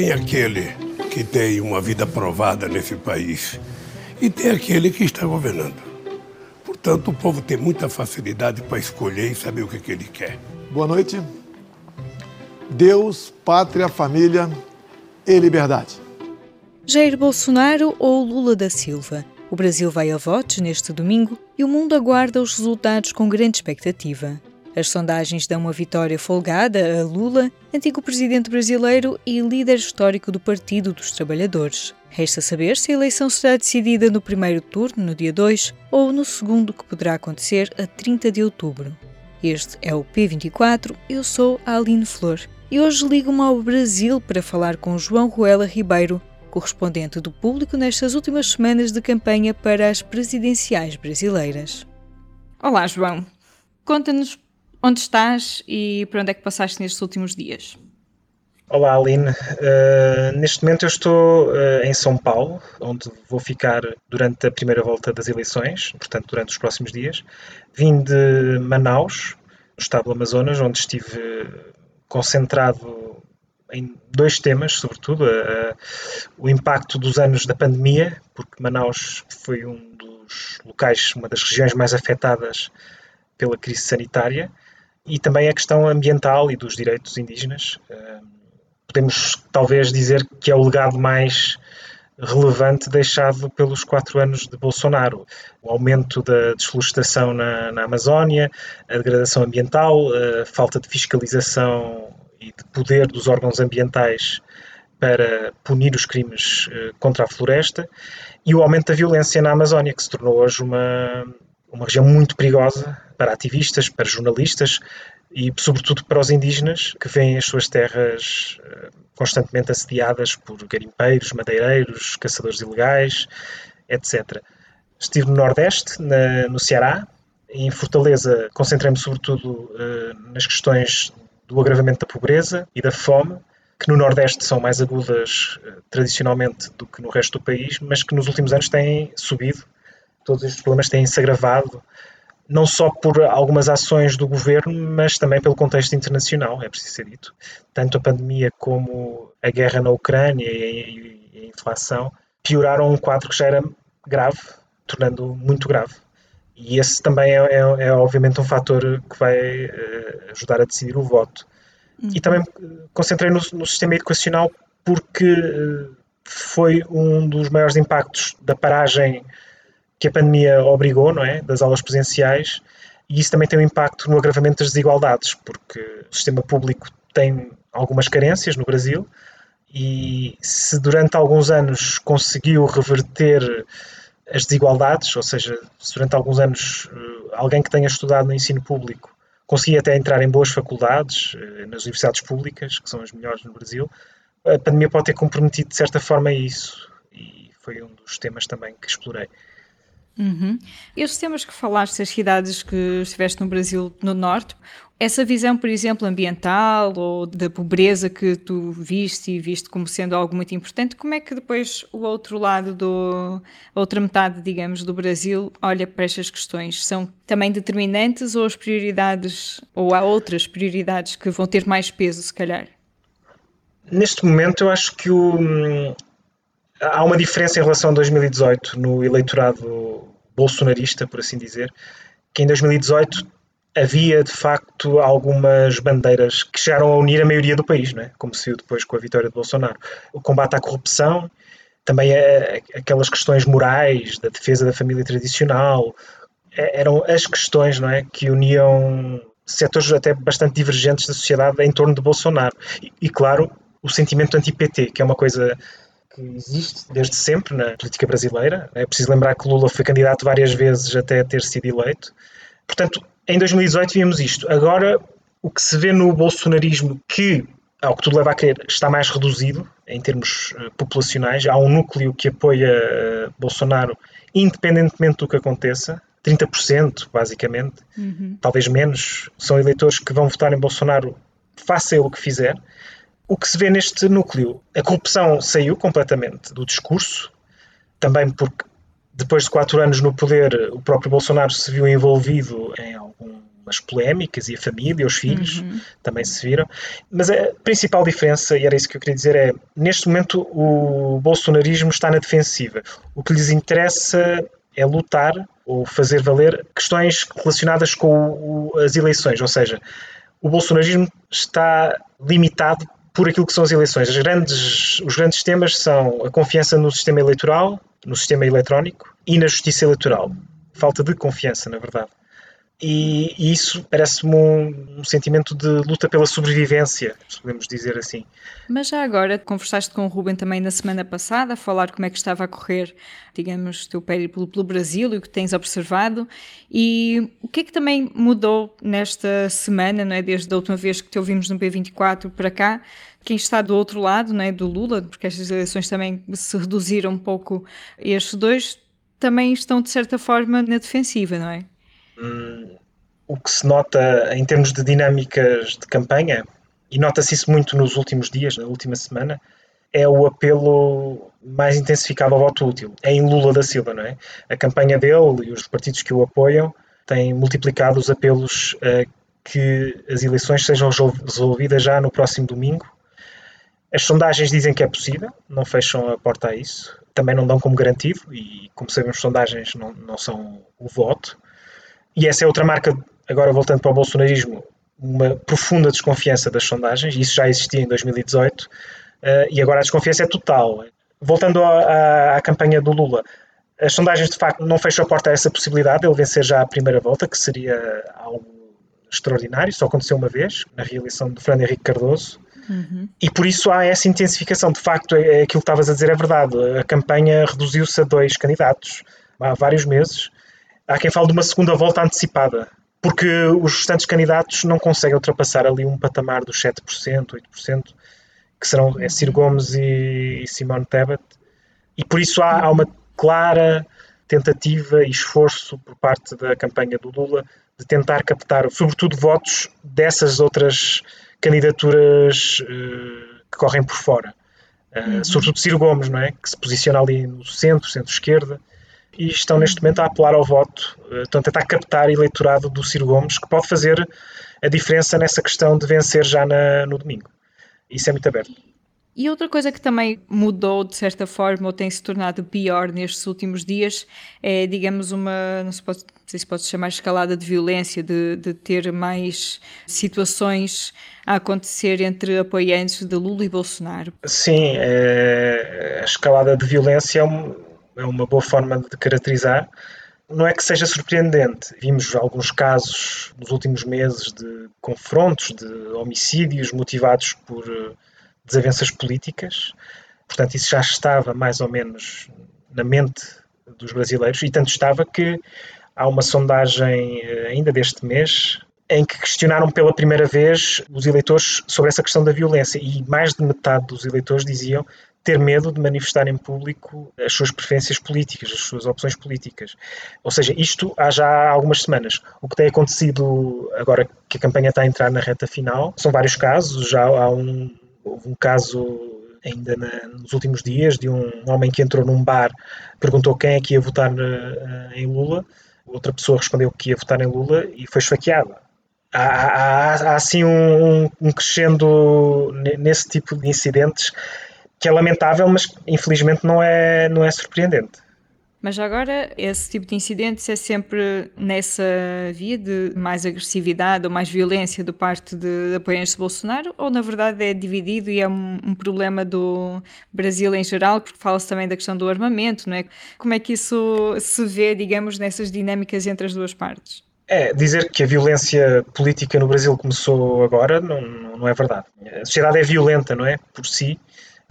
Tem aquele que tem uma vida provada nesse país e tem aquele que está governando. Portanto, o povo tem muita facilidade para escolher e saber o que, que ele quer. Boa noite. Deus, pátria, família e liberdade. Jair Bolsonaro ou Lula da Silva? O Brasil vai a votos neste domingo e o mundo aguarda os resultados com grande expectativa. As sondagens dão uma vitória folgada a Lula, antigo presidente brasileiro e líder histórico do Partido dos Trabalhadores. Resta saber se a eleição será decidida no primeiro turno, no dia 2, ou no segundo, que poderá acontecer a 30 de outubro. Este é o P24, eu sou a Aline Flor e hoje ligo-me ao Brasil para falar com João Ruela Ribeiro, correspondente do público nestas últimas semanas de campanha para as presidenciais brasileiras. Olá, João. Conta-nos onde estás e para onde é que passaste nestes últimos dias. Olá, Aline. Uh, neste momento eu estou uh, em São Paulo, onde vou ficar durante a primeira volta das eleições, portanto, durante os próximos dias. Vim de Manaus, no estado do Amazonas, onde estive concentrado em dois temas, sobretudo, uh, o impacto dos anos da pandemia, porque Manaus foi um dos locais, uma das regiões mais afetadas pela crise sanitária, e também a questão ambiental e dos direitos indígenas. Podemos talvez dizer que é o legado mais relevante deixado pelos quatro anos de Bolsonaro. O aumento da desflorestação na, na Amazónia, a degradação ambiental, a falta de fiscalização e de poder dos órgãos ambientais para punir os crimes eh, contra a floresta e o aumento da violência na Amazónia, que se tornou hoje uma, uma região muito perigosa para ativistas, para jornalistas e, sobretudo, para os indígenas que veem as suas terras eh, constantemente assediadas por garimpeiros, madeireiros, caçadores ilegais, etc. Estive no Nordeste, na, no Ceará, em Fortaleza concentrei-me sobretudo uh, nas questões do agravamento da pobreza e da fome, que no Nordeste são mais agudas uh, tradicionalmente do que no resto do país, mas que nos últimos anos têm subido. Todos estes problemas têm-se agravado não só por algumas ações do governo, mas também pelo contexto internacional, é preciso ser dito. Tanto a pandemia como a guerra na Ucrânia e a inflação pioraram um quadro que já era grave, tornando muito grave. E esse também é, é, é obviamente um fator que vai uh, ajudar a decidir o voto. Uhum. E também concentrei no, no sistema educacional porque uh, foi um dos maiores impactos da paragem que a pandemia obrigou, não é? Das aulas presenciais, e isso também tem um impacto no agravamento das desigualdades, porque o sistema público tem algumas carências no Brasil, e se durante alguns anos conseguiu reverter as desigualdades, ou seja, se durante alguns anos eh, alguém que tenha estudado no ensino público conseguia até entrar em boas faculdades, eh, nas universidades públicas, que são as melhores no Brasil, a pandemia pode ter comprometido de certa forma isso, e foi um dos temas também que explorei. Uhum. Estes temas que falaste, as cidades que estiveste no Brasil, no Norte, essa visão, por exemplo, ambiental ou da pobreza que tu viste e viste como sendo algo muito importante, como é que depois o outro lado, do, a outra metade, digamos, do Brasil olha para estas questões? São também determinantes ou as prioridades, ou há outras prioridades que vão ter mais peso, se calhar? Neste momento, eu acho que o, há uma diferença em relação a 2018 no eleitorado bolsonarista, por assim dizer, que em 2018 havia de facto algumas bandeiras que chegaram a unir a maioria do país, não é? como se viu depois com a vitória de Bolsonaro. O combate à corrupção, também é, aquelas questões morais, da defesa da família tradicional, é, eram as questões não é, que uniam setores até bastante divergentes da sociedade em torno de Bolsonaro. E, e claro, o sentimento anti-PT, que é uma coisa que existe desde sempre na política brasileira. É preciso lembrar que Lula foi candidato várias vezes até ter sido eleito. Portanto, em 2018 vimos isto. Agora, o que se vê no bolsonarismo, que, ao que tudo leva a crer, está mais reduzido em termos uh, populacionais, há um núcleo que apoia uh, Bolsonaro independentemente do que aconteça, 30% basicamente, uhum. talvez menos, são eleitores que vão votar em Bolsonaro, faça ele o que fizer o que se vê neste núcleo? A corrupção saiu completamente do discurso, também porque depois de quatro anos no poder, o próprio Bolsonaro se viu envolvido em algumas polémicas e a família, os filhos uhum. também se viram. Mas a principal diferença, e era isso que eu queria dizer, é neste momento o bolsonarismo está na defensiva. O que lhes interessa é lutar ou fazer valer questões relacionadas com o, as eleições, ou seja, o bolsonarismo está limitado por aquilo que são as eleições. Grandes, os grandes temas são a confiança no sistema eleitoral, no sistema eletrónico e na justiça eleitoral. Falta de confiança, na verdade. E, isso parece-me um, um, sentimento de luta pela sobrevivência, podemos dizer assim. Mas já agora, conversaste com o Ruben também na semana passada, a falar como é que estava a correr, digamos, o teu périplo pelo Brasil e o que tens observado. E o que é que também mudou nesta semana, não é? desde a última vez que te ouvimos no P24 para cá? Quem está do outro lado, não é? do Lula, porque estas eleições também se reduziram um pouco, estes dois também estão de certa forma na defensiva, não é? O que se nota em termos de dinâmicas de campanha, e nota-se isso muito nos últimos dias, na última semana, é o apelo mais intensificado ao voto útil. É em Lula da Silva, não é? A campanha dele e os partidos que o apoiam têm multiplicado os apelos a que as eleições sejam resolvidas já no próximo domingo. As sondagens dizem que é possível, não fecham a porta a isso. Também não dão como garantido, e como sabemos, sondagens não, não são o voto. E essa é outra marca, agora voltando para o bolsonarismo, uma profunda desconfiança das sondagens, isso já existia em 2018, uh, eh, e agora a desconfiança é total. Voltando à, à, à, campanha do Lula, as sondagens de facto não fecham a porta a essa possibilidade de ele vencer já a primeira volta, que seria algo extraordinário, só aconteceu uma vez, na reeleição de Fernando Henrique Cardoso, uhum. e por isso há essa intensificação. De facto, é, é, aquilo que estavas a dizer é verdade, a campanha reduziu-se a dois candidatos há vários meses, há quem fale de uma segunda volta antecipada, porque os restantes candidatos não conseguem ultrapassar ali um patamar dos 7%, 8%, que serão é Ciro Gomes e, e Simone Tebet, e por isso há, há uma clara tentativa e esforço por parte da campanha do Lula de tentar captar, sobretudo, votos dessas outras candidaturas uh, que correm por fora. Uh, uhum. Sobretudo Ciro Gomes, não é? que se posiciona ali no centro, centro-esquerda, e estão neste momento a apelar ao voto, eh, estão a tentar captar eleitorado do Ciro Gomes, que pode fazer a diferença nessa questão de vencer já na, no domingo. Isso é muito aberto. E outra coisa que também mudou de certa forma ou tem se tornado pior nestes últimos dias é, digamos, uma, não, se pode, não sei se pode chamar escalada de violência, de, de ter mais situações a acontecer entre apoiantes de Lula e Bolsonaro. Sim, é, a escalada de violência é um, é uma boa forma de caracterizar. Não é que seja surpreendente. Vimos alguns casos nos últimos meses de confrontos, de homicídios motivados por eh, desavenças políticas. Portanto, isso já estava mais ou menos na mente dos brasileiros e tanto estava que há uma sondagem eh, ainda deste mês em que questionaram pela primeira vez os eleitores sobre essa questão da violência e mais de metade dos eleitores diziam ter medo de manifestar em público as suas preferências políticas, as suas opções políticas. Ou seja, isto há já algumas semanas. O que tem acontecido agora que a campanha está a entrar na reta final são vários casos. Já há um, houve um caso ainda na, nos últimos dias de um homem que entrou num bar, perguntou quem é que ia votar na, em Lula. Outra pessoa respondeu que ia votar em Lula e foi esfaqueada. Há, há, há assim um, um crescendo nesse tipo de incidentes que é lamentável, mas infelizmente não é, não é surpreendente. Mas agora, esse tipo de incidentes é sempre nessa via de mais agressividade ou mais violência do parte de apoiantes de Bolsonaro? Ou na verdade é dividido e é um, um problema do Brasil em geral, porque fala-se também da questão do armamento, não é? Como é que isso se vê, digamos, nessas dinâmicas entre as duas partes? É, dizer que a violência política no Brasil começou agora não, não é verdade. A sociedade é violenta, não é? Por si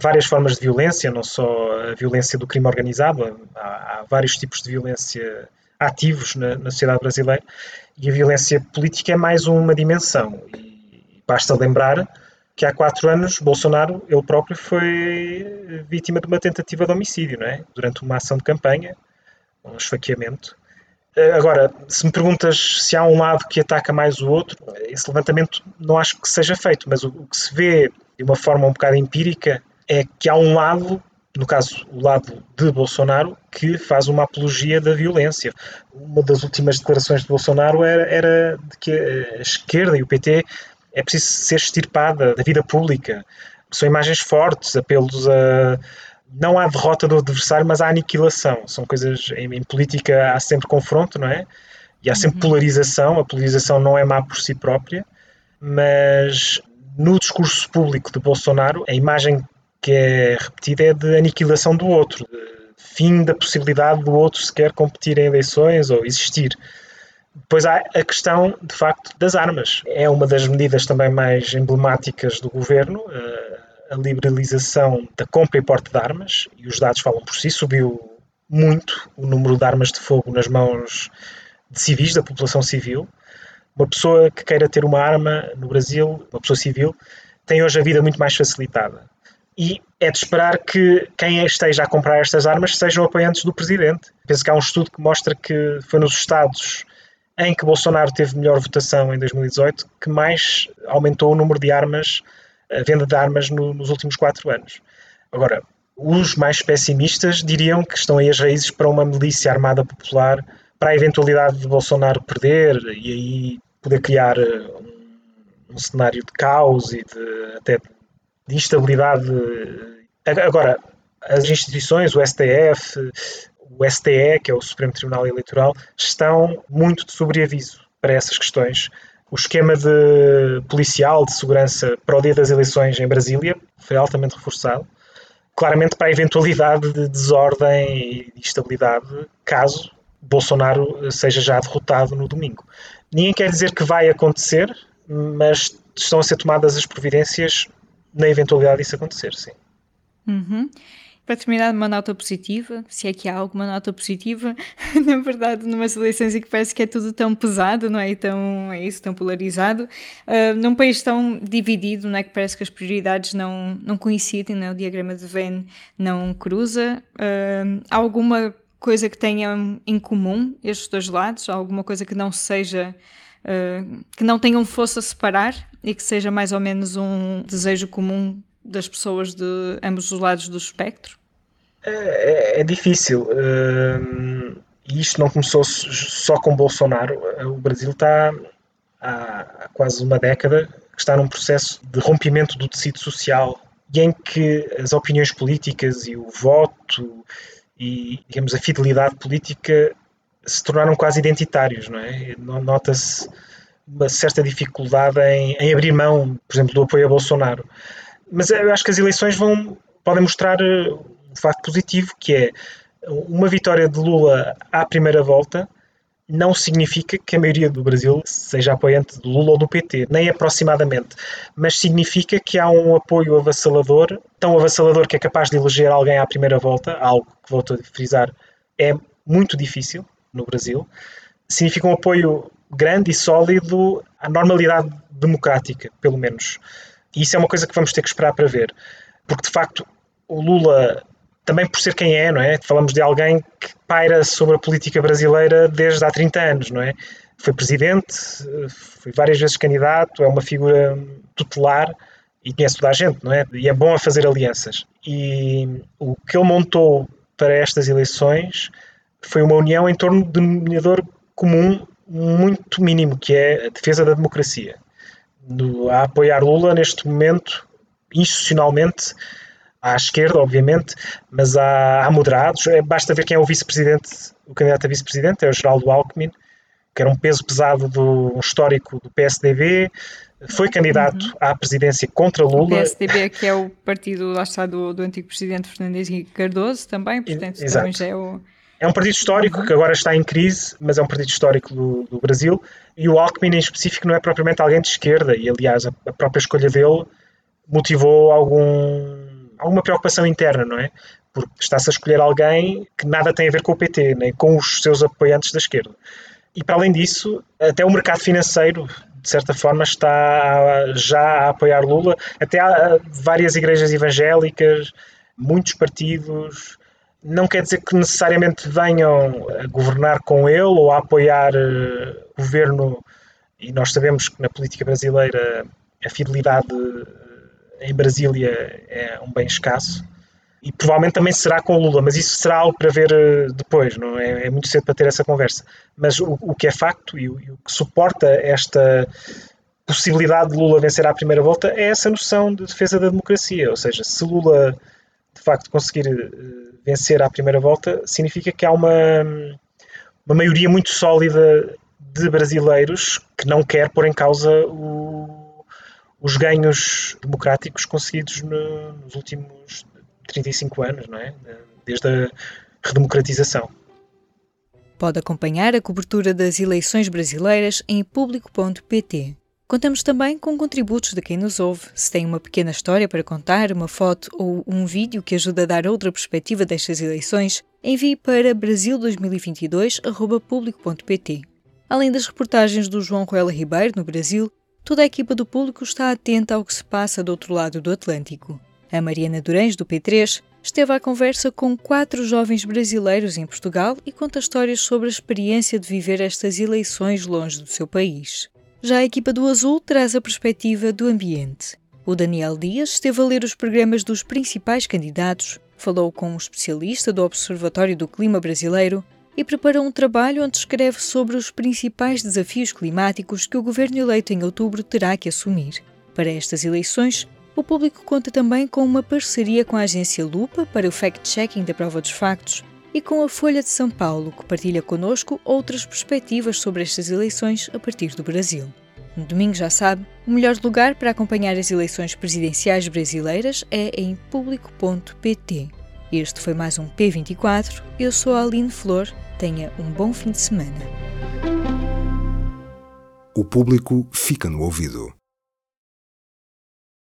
várias formas de violência, não só a violência do crime organizado, há, há vários tipos de violência ativos na, na, sociedade brasileira e a violência política é mais uma dimensão. E basta lembrar que há quatro anos Bolsonaro, ele próprio, foi vítima de uma tentativa de homicídio, não é? Durante uma ação de campanha, um esfaqueamento. Agora, se me perguntas se há um lado que ataca mais o outro, esse levantamento não acho que seja feito, mas o, o que se vê de uma forma um bocado empírica é que há um lado no caso, o lado de Bolsonaro, que faz uma apologia da violência. Uma das últimas declarações de Bolsonaro era, era de que a esquerda e o PT é preciso ser extirpada da vida pública. São imagens fortes, apelos a não à derrota do adversário, mas à aniquilação. São coisas em, em política há sempre confronto, não é? E há sempre uhum. polarização. A polarização não é má por si própria, mas no discurso público de Bolsonaro, a imagem que é repetida é de aniquilação do outro, de fim da possibilidade do outro sequer competir em eleições ou existir. Depois há a questão, de facto, das armas. É uma das medidas também mais emblemáticas do governo, eh, a liberalização da compra e porte de armas, e os dados falam por si, subiu muito o número de armas de fogo nas mãos de civis, da população civil. Uma pessoa que queira ter uma arma no Brasil, uma pessoa civil, tem hoje a vida muito mais facilitada. E é de esperar que quem esteja a comprar estas armas sejam apoiantes do presidente. Penso que há um estudo que mostra que foi nos Estados em que Bolsonaro teve melhor votação em 2018 que mais aumentou o número de armas, a venda de armas no, nos últimos quatro anos. Agora, os mais pessimistas diriam que estão aí as raízes para uma milícia armada popular, para a eventualidade de Bolsonaro perder e aí poder criar eh, um, um cenário de caos e de, até de instabilidade. Agora, as instituições, o STF, o STE, que é o Supremo Tribunal Eleitoral, estão muito de sobreaviso para essas questões. O esquema de policial de segurança para o dia das eleições em Brasília foi altamente reforçado, claramente para a eventualidade de desordem e instabilidade, caso Bolsonaro seja já derrotado no domingo. Ninguém quer dizer que vai acontecer, mas estão a ser tomadas as providências na eventualidade disso acontecer, sim. Uhum. Para terminar, uma nota positiva, se é que há alguma nota positiva, na verdade, numas eleições em que parece que é tudo tão pesado, não é? E tão, é isso, tão polarizado, uh, num país tão dividido, não é? Que parece que as prioridades não, não coincidem, não é? O diagrama de Venn não cruza. Uh, há alguma coisa que tenham em comum estes dois lados? Alguma coisa que não seja. Uh, que não tenham força a separar e que seja mais ou menos um desejo comum das pessoas de ambos os lados do espectro? É, é, é difícil. Uh, e isto não começou só com Bolsonaro. O Brasil está há quase uma década que está num processo de rompimento do tecido social e em que as opiniões políticas e o voto e, digamos, a fidelidade política se tornaram quase identitários, não é? Nota-se uma certa dificuldade em, em, abrir mão, por exemplo, do apoio a Bolsonaro. Mas eu acho que as eleições vão, podem mostrar eh, um facto positivo, que é uma vitória de Lula à primeira volta não significa que a maioria do Brasil seja apoiante de Lula ou do PT, nem aproximadamente, mas significa que há um apoio avassalador, tão avassalador que é capaz de eleger alguém à primeira volta, algo que, volto a frisar, é muito difícil no Brasil. Significa um apoio grande e sólido à normalidade democrática, pelo menos. E isso é uma coisa que vamos ter que esperar para ver. Porque, de facto, o Lula, também por ser quem é, não é? Falamos de alguém que paira sobre a política brasileira desde há 30 anos, não é? Foi presidente, foi várias vezes candidato, é uma figura tutelar e conhece toda a gente, não é? E é bom a fazer alianças. E o que ele montou para estas eleições foi uma união em torno de um denominador comum muito mínimo, que é a defesa da democracia. A apoiar Lula neste momento, institucionalmente, à esquerda, obviamente, mas há, há moderados. É, basta ver quem é o vice-presidente, o candidato a vice-presidente, é o Geraldo Alckmin, que era um peso pesado do um histórico do PSDB, foi candidato uhum. à presidência contra Lula. O PSDB, que é o partido, lá está, do, do antigo presidente Fernandes Henrique Cardoso também, portanto, Exato. também já é o é um partido histórico que agora está em crise, mas é um partido histórico do, do Brasil. E o Alckmin, em específico, não é propriamente alguém de esquerda. E, aliás, a, a própria escolha dele motivou algum, alguma preocupação interna, não é? Porque está-se a escolher alguém que nada tem a ver com o PT, nem com os seus apoiantes da esquerda. E, para além disso, até o mercado financeiro, de certa forma, está já a apoiar Lula. Até há várias igrejas evangélicas, muitos partidos não quer dizer que necessariamente venham a governar com ele ou a apoiar uh, governo, e nós sabemos que na política brasileira a fidelidade eh, em Brasília é um bem escasso, e provavelmente também será com Lula, mas isso será algo para ver uh, depois, não é? É muito cedo para ter essa conversa. Mas o, o que é facto e o, e o, que suporta esta possibilidade de Lula vencer à primeira volta é essa noção de defesa da democracia. Ou seja, se Lula de facto conseguir uh, vencer à primeira volta, significa que há uma, uma maioria muito sólida de brasileiros que não quer pôr em causa o, os ganhos democráticos conseguidos no, nos últimos 35 anos, não é? Desde a redemocratização. Pode acompanhar a cobertura das eleições brasileiras em público.pt. Contamos também com contributos de quem nos ouve. Se tem uma pequena história para contar, uma foto ou um vídeo que ajuda a dar outra perspectiva destas eleições, envie para brasil2022.público.pt. Além das reportagens do João Coelho Ribeiro no Brasil, toda a equipa do público está atenta ao que se passa do outro lado do Atlântico. A Mariana Durães, do P3, esteve à conversa com quatro jovens brasileiros em Portugal e conta histórias sobre a experiência de viver estas eleições longe do seu país. Já a equipa do Azul traz a perspectiva do ambiente. O Daniel Dias esteve a ler os programas dos principais candidatos, falou com um especialista do Observatório do Clima Brasileiro e preparou um trabalho onde escreve sobre os principais desafios climáticos que o governo eleito em outubro terá que assumir. Para estas eleições, o público conta também com uma parceria com a agência Lupa para o fact-checking da prova dos factos e com a Folha de São Paulo, que partilha conosco outras perspectivas sobre estas eleições a partir do Brasil. No domingo, já sabe, o melhor lugar para acompanhar as eleições presidenciais brasileiras é em público.pt. Este foi mais um P24. Eu sou a Aline Flor. Tenha um bom fim de semana. O público fica no ouvido.